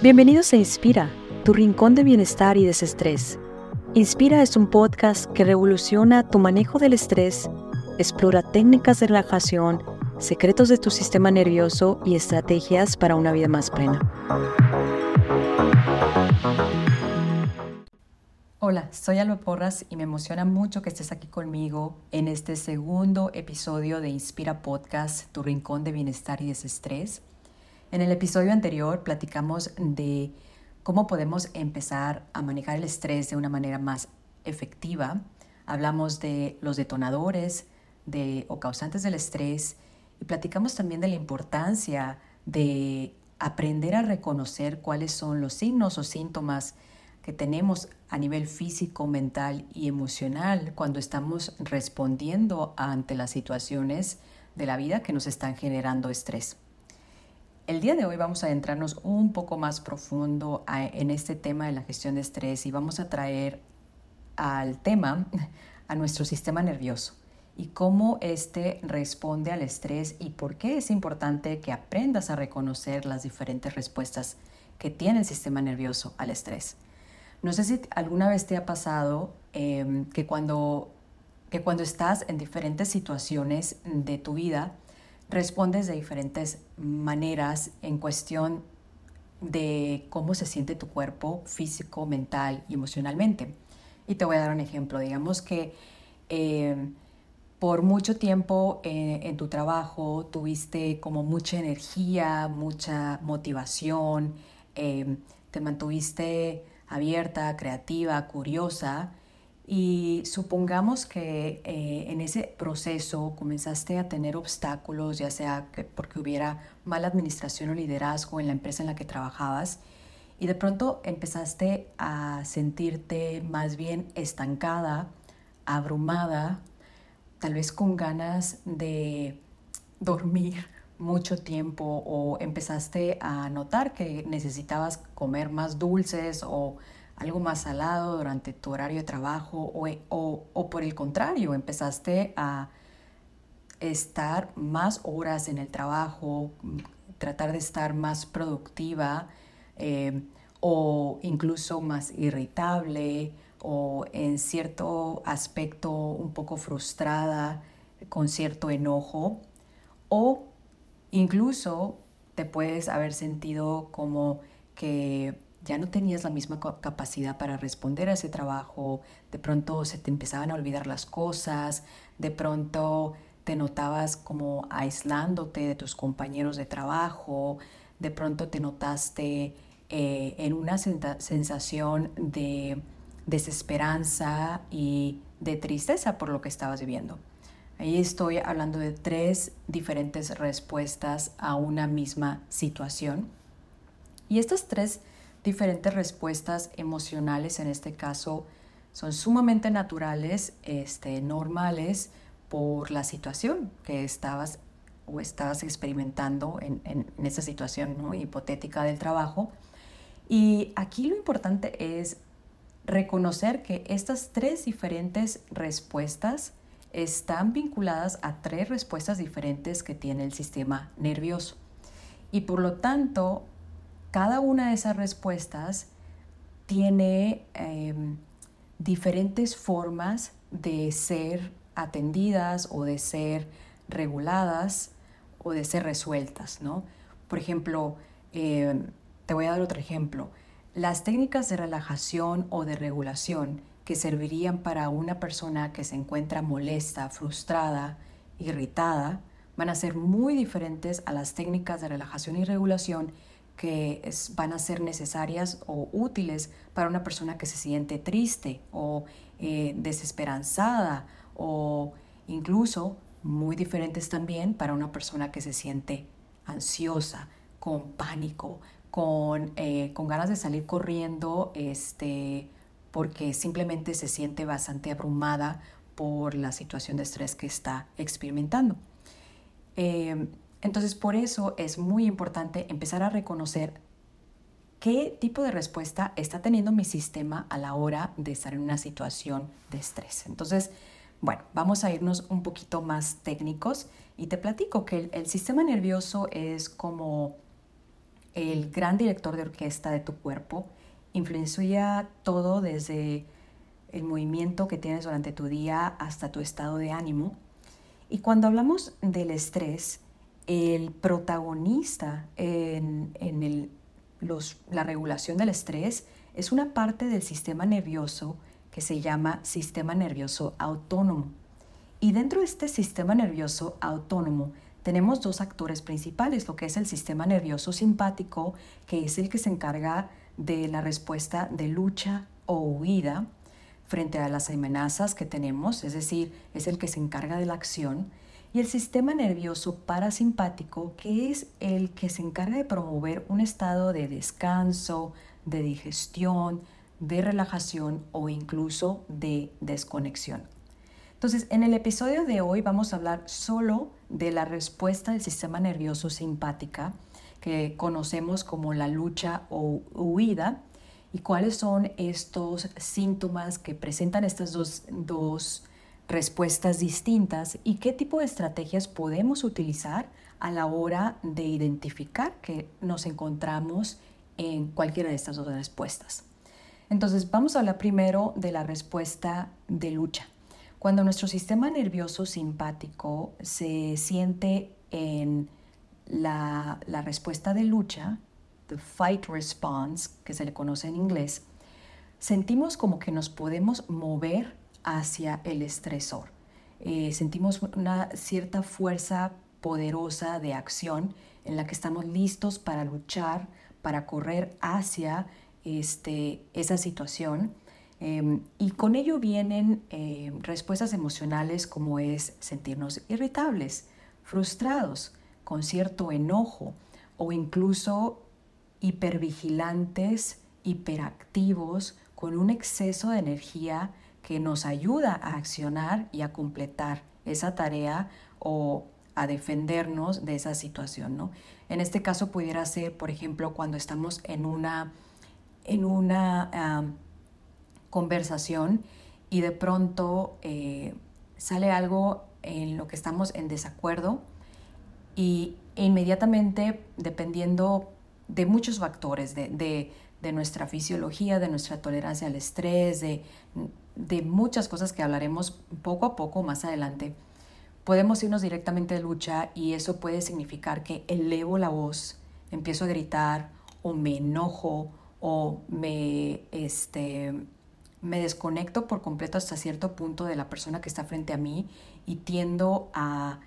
Bienvenidos a Inspira, tu rincón de bienestar y desestrés. Inspira es un podcast que revoluciona tu manejo del estrés, explora técnicas de relajación, secretos de tu sistema nervioso y estrategias para una vida más plena. Hola, soy Alba Porras y me emociona mucho que estés aquí conmigo en este segundo episodio de Inspira Podcast, tu rincón de bienestar y desestrés. En el episodio anterior platicamos de cómo podemos empezar a manejar el estrés de una manera más efectiva. Hablamos de los detonadores de, o causantes del estrés y platicamos también de la importancia de aprender a reconocer cuáles son los signos o síntomas que tenemos a nivel físico, mental y emocional cuando estamos respondiendo ante las situaciones de la vida que nos están generando estrés. El día de hoy vamos a adentrarnos un poco más profundo en este tema de la gestión de estrés y vamos a traer al tema a nuestro sistema nervioso y cómo éste responde al estrés y por qué es importante que aprendas a reconocer las diferentes respuestas que tiene el sistema nervioso al estrés. No sé si alguna vez te ha pasado em, que, cuando, que cuando estás en diferentes situaciones de tu vida, respondes de diferentes maneras en cuestión de cómo se siente tu cuerpo físico, mental y emocionalmente. Y te voy a dar un ejemplo. Digamos que eh, por mucho tiempo eh, en tu trabajo tuviste como mucha energía, mucha motivación, eh, te mantuviste abierta, creativa, curiosa y supongamos que eh, en ese proceso comenzaste a tener obstáculos, ya sea que porque hubiera mala administración o liderazgo en la empresa en la que trabajabas, y de pronto empezaste a sentirte más bien estancada, abrumada, tal vez con ganas de dormir mucho tiempo o empezaste a notar que necesitabas comer más dulces o algo más salado durante tu horario de trabajo o, por el contrario, empezaste a estar más horas en el trabajo, tratar de estar más productiva eh, o incluso más irritable o en cierto aspecto un poco frustrada, con cierto enojo o incluso te puedes haber sentido como que ya no tenías la misma capacidad para responder a ese trabajo, de pronto se te empezaban a olvidar las cosas, de pronto te notabas como aislándote de tus compañeros de trabajo, de pronto te notaste eh, en una sensación de desesperanza y de tristeza por lo que estabas viviendo. Ahí estoy hablando de tres diferentes respuestas a una misma situación. Y estas tres diferentes respuestas emocionales, en este caso, son sumamente naturales, este, normales, por la situación que estabas o estabas experimentando en, esa situación hipotética del trabajo. Y aquí lo importante es reconocer que estas tres diferentes respuestas están vinculadas a tres respuestas diferentes que tiene el sistema nervioso. Y por lo tanto, cada una de esas respuestas tiene em, diferentes formas de ser atendidas o de ser reguladas o de ser resueltas, ¿no? Por ejemplo, em, te voy a dar otro ejemplo. Las técnicas de relajación o de regulación que servirían para una persona que se encuentra molesta, frustrada, irritada, van a ser muy diferentes a las técnicas de relajación y regulación que van a ser necesarias o útiles para una persona que se siente triste o eh, desesperanzada o incluso muy diferentes también para una persona que se siente ansiosa, con pánico, con, eh, con ganas de salir corriendo este, porque simplemente se siente bastante abrumada por la situación de estrés que está experimentando. Eh, entonces, por eso es muy importante empezar a reconocer qué tipo de respuesta está teniendo mi sistema a la hora de estar en una situación de estrés. Entonces, bueno, vamos a irnos un poquito más técnicos y te platico que el, sistema nervioso es como el gran director de orquesta de tu cuerpo, influencia todo desde el movimiento que tienes durante tu día hasta tu estado de ánimo. Y cuando hablamos del estrés, el protagonista en, el, la regulación del estrés es una parte del sistema nervioso que se llama sistema nervioso autónomo. Y dentro de este sistema nervioso autónomo tenemos dos actores principales, lo que es el sistema nervioso simpático, que es el que se encarga de la respuesta de lucha o huida frente a las amenazas que tenemos, es decir, es el que se encarga de la acción, y el sistema nervioso parasimpático, que es el que se encarga de promover un estado de descanso, de digestión, de relajación o incluso de desconexión. Entonces, en el episodio de hoy vamos a hablar solo de la respuesta del sistema nervioso simpática, que conocemos como la lucha o huida, y cuáles son estos síntomas que presentan estas dos, dos respuestas distintas y qué tipo de estrategias podemos utilizar a la hora de identificar que nos encontramos en cualquiera de estas dos respuestas. Entonces, vamos a hablar primero de la respuesta de lucha. Cuando nuestro sistema nervioso simpático se siente en la, la respuesta de lucha, the fight response, que se le conoce en inglés, sentimos como que nos podemos mover hacia el estresor. Eh, sentimos una cierta fuerza poderosa de acción en la que estamos listos para luchar, para correr hacia este, esa situación. Em, y con ello vienen em, respuestas emocionales como es sentirnos irritables, frustrados, con cierto enojo o incluso hipervigilantes, hiperactivos, con un exceso de energía que nos ayuda a accionar y a completar esa tarea o a defendernos de esa situación. ¿no? En este caso pudiera ser, por ejemplo, cuando estamos en una, en una conversación y de pronto eh, sale algo en lo que estamos en desacuerdo y inmediatamente, dependiendo de muchos factores, de, nuestra fisiología, de nuestra tolerancia al estrés, de, de muchas cosas que hablaremos poco a poco más adelante, podemos irnos directamente de lucha y eso puede significar que elevo la voz, empiezo a gritar o me enojo o me, este, me desconecto por completo hasta cierto punto de la persona que está frente a mí y tiendo a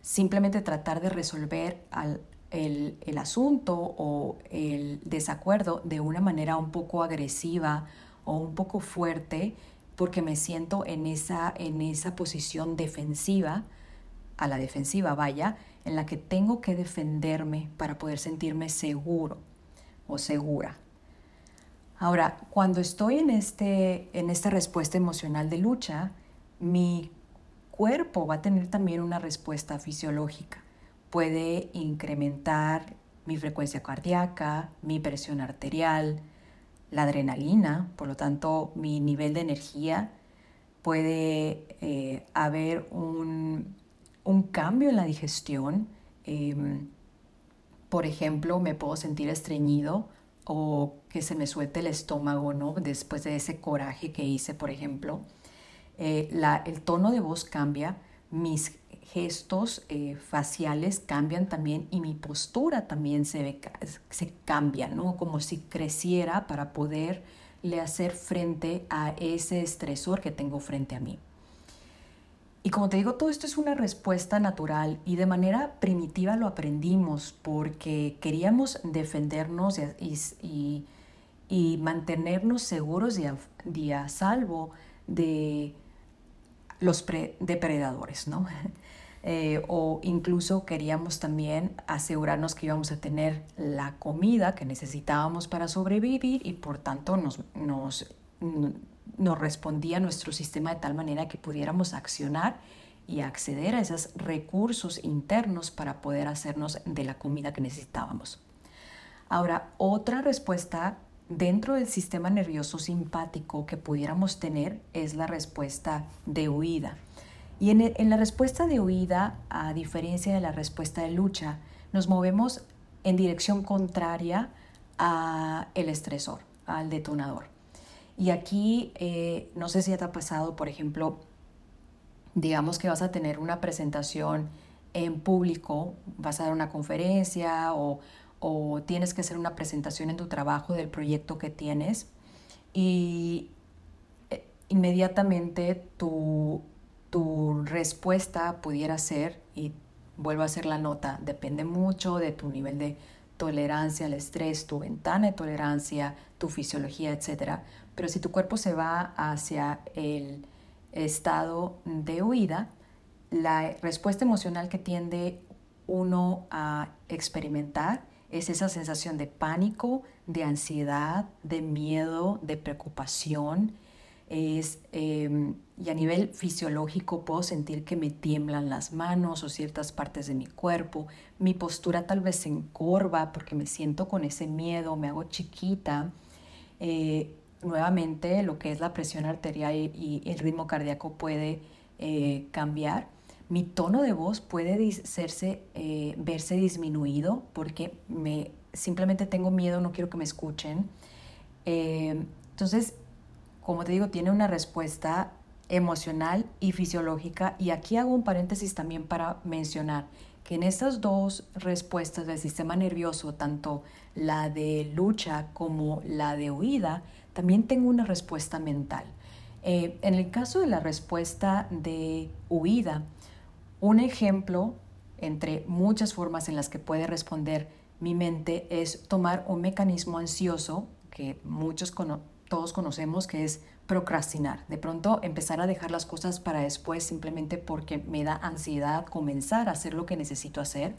simplemente tratar de resolver al, el, el, asunto o el desacuerdo de una manera un poco agresiva o un poco fuerte porque me siento en esa, en esa posición defensiva, a la defensiva vaya, en la que tengo que defenderme para poder sentirme seguro o segura. Ahora, cuando estoy en, este, en esta respuesta emocional de lucha, mi cuerpo va a tener también una respuesta fisiológica puede incrementar mi frecuencia cardíaca, mi presión arterial, la adrenalina, por lo tanto mi nivel de energía, puede eh, haber un, cambio en la digestión. Em, por ejemplo, me puedo sentir estreñido o que se me suelte el estómago, ¿no? Después de ese coraje que hice, por ejemplo. Eh, el tono de voz cambia, mis gestos eh, faciales cambian también y mi postura también se, se cambia, ¿no? Como si creciera para poderle hacer frente a ese estresor que tengo frente a mí. Y como te digo, todo esto es una respuesta natural y de manera primitiva lo aprendimos porque queríamos defendernos y, y, mantenernos seguros y a, y a salvo de los depredadores, ¿no? Eh, o incluso queríamos también asegurarnos que íbamos a tener la comida que necesitábamos para sobrevivir y por tanto nos, nos, nos respondía nuestro sistema de tal manera que pudiéramos accionar y acceder a esos recursos internos para poder hacernos de la comida que necesitábamos. Ahora, otra respuesta dentro del sistema nervioso simpático que pudiéramos tener es la respuesta de huida. Y en, la respuesta de huida, a diferencia de la respuesta de lucha, nos movemos en dirección contraria a el estresor, al detonador. Y aquí, eh, no sé si te ha pasado, por ejemplo, digamos que vas a tener una presentación en público, vas a dar una conferencia o, o tienes que hacer una presentación en tu trabajo del proyecto que tienes y eh, inmediatamente tu, tu respuesta pudiera ser, y vuelvo a hacer la nota, depende mucho de tu nivel de tolerancia al estrés, tu ventana de tolerancia, tu fisiología, etc. Pero si tu cuerpo se va hacia el estado de huida, la respuesta emocional que tiende uno a experimentar es esa sensación de pánico, de ansiedad, de miedo, de preocupación. Es, em, y a nivel fisiológico puedo sentir que me tiemblan las manos o ciertas partes de mi cuerpo. Mi postura tal vez se encorva porque me siento con ese miedo, me hago chiquita. Eh, nuevamente lo que es la presión arterial y, el ritmo cardíaco puede eh, cambiar mi tono de voz puede eh, verse disminuido porque me, simplemente tengo miedo, no quiero que me escuchen. Eh, entonces, como te digo, tiene una respuesta emocional y fisiológica. Y aquí hago un paréntesis también para mencionar que en estas dos respuestas del sistema nervioso, tanto la de lucha como la de huida, también tengo una respuesta mental. Eh, en el caso de la respuesta de huida, un ejemplo entre muchas formas en las que puede responder mi mente es tomar un mecanismo ansioso que muchos todos conocemos que es procrastinar. De pronto empezar a dejar las cosas para después simplemente porque me da ansiedad comenzar a hacer lo que necesito hacer.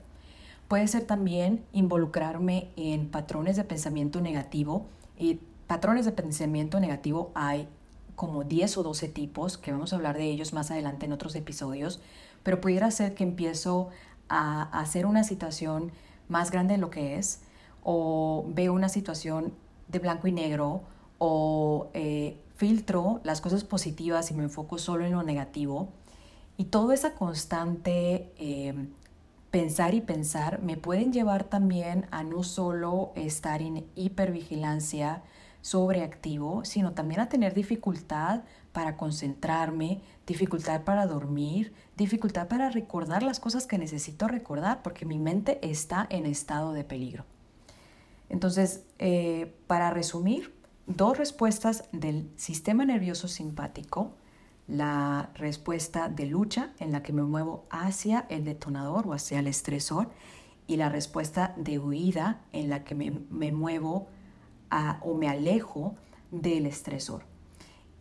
Puede ser también involucrarme en patrones de pensamiento negativo y patrones de pensamiento negativo hay como 10 o 12 tipos que vamos a hablar de ellos más adelante en otros episodios pero pudiera ser que empiezo a hacer una situación más grande de lo que es, o veo una situación de blanco y negro, o eh, filtro las cosas positivas y me enfoco solo en lo negativo. Y toda esa constante em, pensar y pensar me pueden llevar también a no solo estar en hipervigilancia sobreactivo, sino también a tener dificultad para concentrarme, dificultad para dormir, dificultad para recordar las cosas que necesito recordar, porque mi mente está en estado de peligro. Entonces, eh, para resumir, dos respuestas del sistema nervioso simpático, la respuesta de lucha en la que me muevo hacia el detonador o hacia el estresor y la respuesta de huida en la que me, me muevo o me alejo del estresor.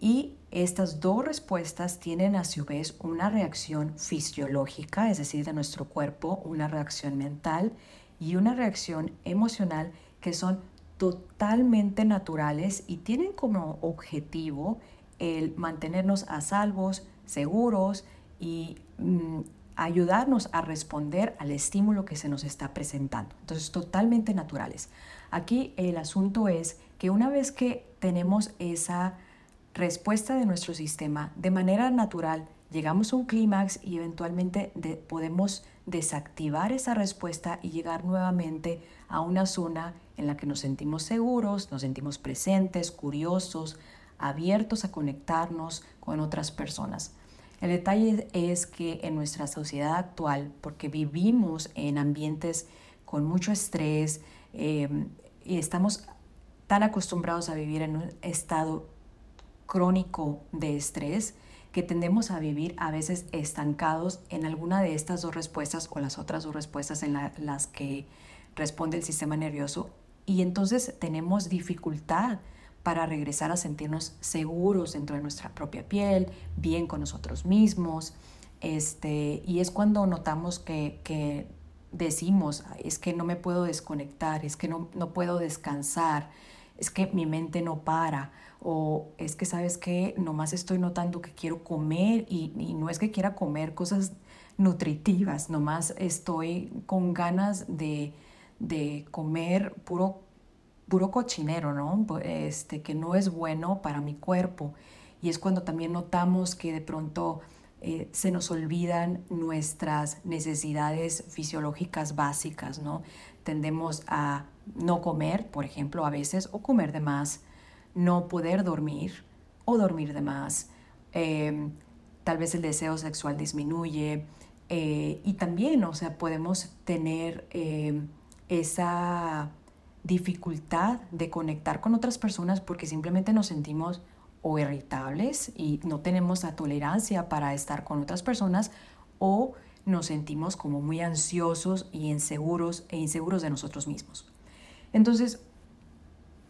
Y estas dos respuestas tienen a su vez una reacción fisiológica, es decir, de nuestro cuerpo, una reacción mental y una reacción emocional que son totalmente naturales y tienen como objetivo el mantenernos a salvos, seguros y mm, ayudarnos a responder al estímulo que se nos está presentando. Entonces, totalmente naturales. Aquí el asunto es que una vez que tenemos esa respuesta de nuestro sistema, de manera natural llegamos a un clímax y eventualmente podemos desactivar esa respuesta y llegar nuevamente a una zona en la que nos sentimos seguros, nos sentimos presentes, curiosos, abiertos a conectarnos con otras personas. El detalle es que en nuestra sociedad actual, porque vivimos en ambientes con mucho estrés eh, y estamos tan acostumbrados a vivir en un estado crónico de estrés que tendemos a vivir a veces estancados en alguna de estas dos respuestas o las otras dos respuestas en las que responde el sistema nervioso y entonces tenemos dificultad para regresar a sentirnos seguros dentro de nuestra propia piel, bien con nosotros mismos. Este, y es cuando notamos que, que decimos, es que no me puedo desconectar, es que no, no puedo descansar, es que mi mente no para o es que sabes que nomás estoy notando que quiero comer y, no es que quiera comer cosas nutritivas, nomás estoy con ganas de, comer puro, puro cochinero, ¿no? Este, que no es bueno para mi cuerpo. Y es cuando también notamos que de pronto eh, se nos olvidan nuestras necesidades fisiológicas básicas, ¿no? tendemos a no comer, por ejemplo, a veces, o comer de más, no poder dormir o dormir de más. Em, tal vez el deseo sexual disminuye eh, y también, o sea, podemos tener em, esa dificultad de conectar con otras personas porque simplemente nos sentimos o irritables y no tenemos la tolerancia para estar con otras personas o nos sentimos como muy ansiosos y inseguros e inseguros de nosotros mismos. Entonces,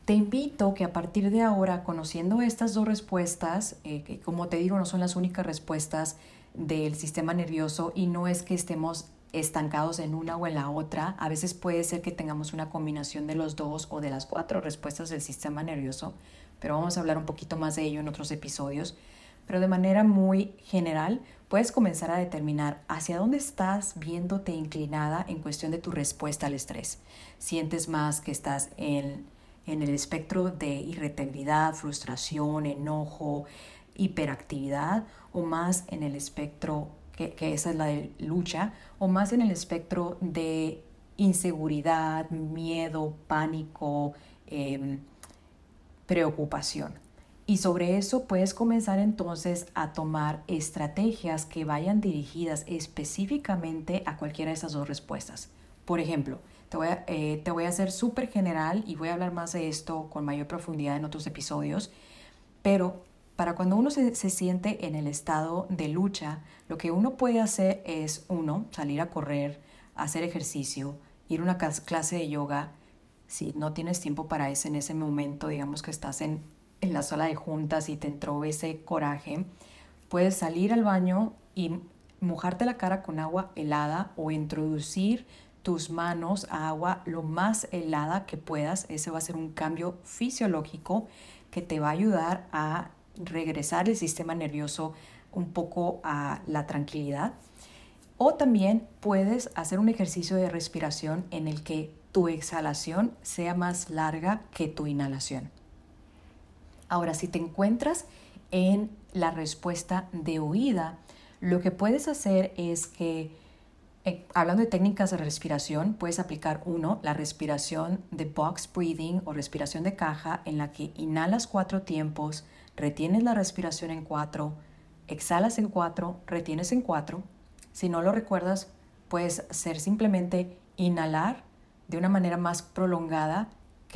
te invito que a partir de ahora, conociendo estas dos respuestas, eh, que como te digo no son las únicas respuestas del sistema nervioso y no es que estemos estancados en una o en la otra, a veces puede ser que tengamos una combinación de los dos o de las cuatro respuestas del sistema nervioso, pero vamos a hablar un poquito más de ello en otros episodios. Pero de manera muy general, puedes comenzar a determinar hacia dónde estás viéndote inclinada en cuestión de tu respuesta al estrés. Sientes más que estás en, en el espectro de irritabilidad, frustración, enojo, hiperactividad o más en el espectro, que, esa es la de lucha, o más en el espectro de inseguridad, miedo, pánico, em, preocupación. Y sobre eso puedes comenzar entonces a tomar estrategias que vayan dirigidas específicamente a cualquiera de esas dos respuestas. Por ejemplo, te voy a, eh, te voy a hacer súper general y voy a hablar más de esto con mayor profundidad en otros episodios, pero para cuando uno se, se siente en el estado de lucha, lo que uno puede hacer es, uno, salir a correr, hacer ejercicio, ir a una clase de yoga, si no tienes tiempo para eso en ese momento, digamos que estás en en la sala de juntas y te entró ese coraje, puedes salir al baño y mojarte la cara con agua helada o introducir tus manos a agua lo más helada que puedas. Ese va a ser un cambio fisiológico que te va a ayudar a regresar el sistema nervioso un poco a la tranquilidad. O también puedes hacer un ejercicio de respiración en el que tu exhalación sea más larga que tu inhalación. Ahora, si te encuentras en la respuesta de huida, lo que puedes hacer es que, eh, hablando de técnicas de respiración, puedes aplicar uno, la respiración de box breathing o respiración de caja, en la que inhalas cuatro tiempos, retienes la respiración en cuatro, exhalas en cuatro, retienes en cuatro. Si no lo recuerdas, puedes hacer simplemente inhalar de una manera más prolongada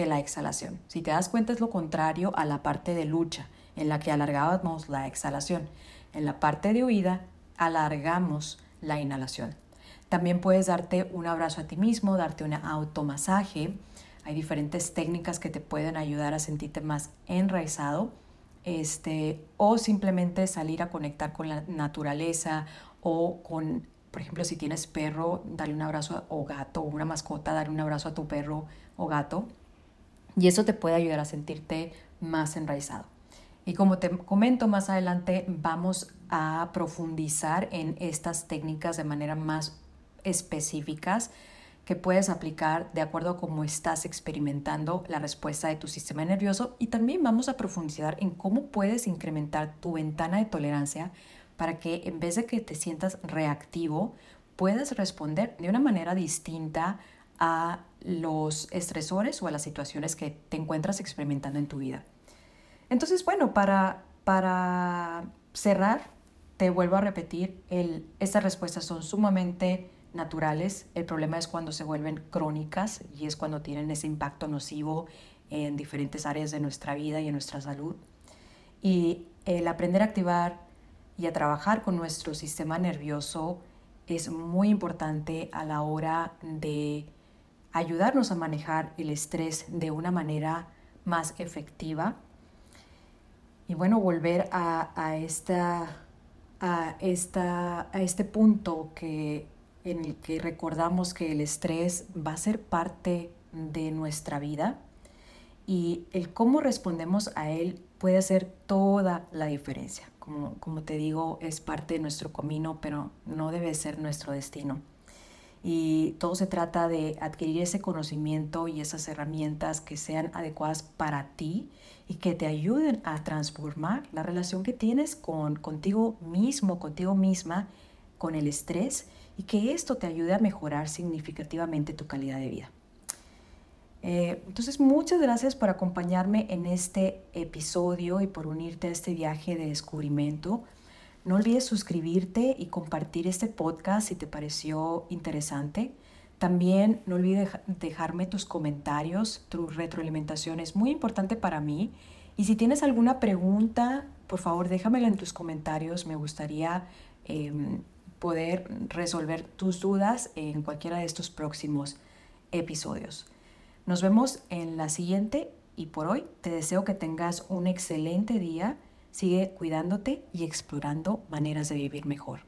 la exhalación. Si te das cuenta es lo contrario a la parte de lucha, en la que alargábamos la exhalación. En la parte de huida alargamos la inhalación. También puedes darte un abrazo a ti mismo, darte un automasaje. Hay diferentes técnicas que te pueden ayudar a sentirte más enraizado. Este, o simplemente salir a conectar con la naturaleza o con, por ejemplo, si tienes perro, darle un abrazo o gato o una mascota, darle un abrazo a tu perro o gato y eso te puede ayudar a sentirte más enraizado. Y como te comento más adelante, vamos a profundizar en estas técnicas de manera más específicas que puedes aplicar de acuerdo a cómo estás experimentando la respuesta de tu sistema nervioso y también vamos a profundizar en cómo puedes incrementar tu ventana de tolerancia para que en vez de que te sientas reactivo, puedas responder de una manera distinta a los estresores o a las situaciones que te encuentras experimentando en tu vida. Entonces, bueno, para, para cerrar, te vuelvo a repetir, el, estas respuestas son sumamente naturales. El problema es cuando se vuelven crónicas y es cuando tienen ese impacto nocivo en diferentes áreas de nuestra vida y en nuestra salud. Y el aprender a activar y a trabajar con nuestro sistema nervioso es muy importante a la hora de ayudarnos a manejar el estrés de una manera más efectiva. Y bueno, volver a, esta, a, esta, a este punto que, en el que recordamos que el estrés va a ser parte de nuestra vida y el cómo respondemos a él puede hacer toda la diferencia. Como, como te digo, es parte de nuestro camino, pero no debe ser nuestro destino. Y todo se trata de adquirir ese conocimiento y esas herramientas que sean adecuadas para ti y que te ayuden a transformar la relación que tienes con contigo mismo, contigo misma, con el estrés y que esto te ayude a mejorar significativamente tu calidad de vida. Eh, entonces, muchas gracias por acompañarme en este episodio y por unirte a este viaje de descubrimiento. No olvides suscribirte y compartir este podcast si te pareció interesante. También no olvides dejarme tus comentarios, tu retroalimentación es muy importante para mí. Y si tienes alguna pregunta, por favor déjamela en tus comentarios. Me gustaría em, poder resolver tus dudas en cualquiera de estos próximos episodios. Nos vemos en la siguiente y por hoy te deseo que tengas un excelente día. Sigue cuidándote y explorando maneras de vivir mejor.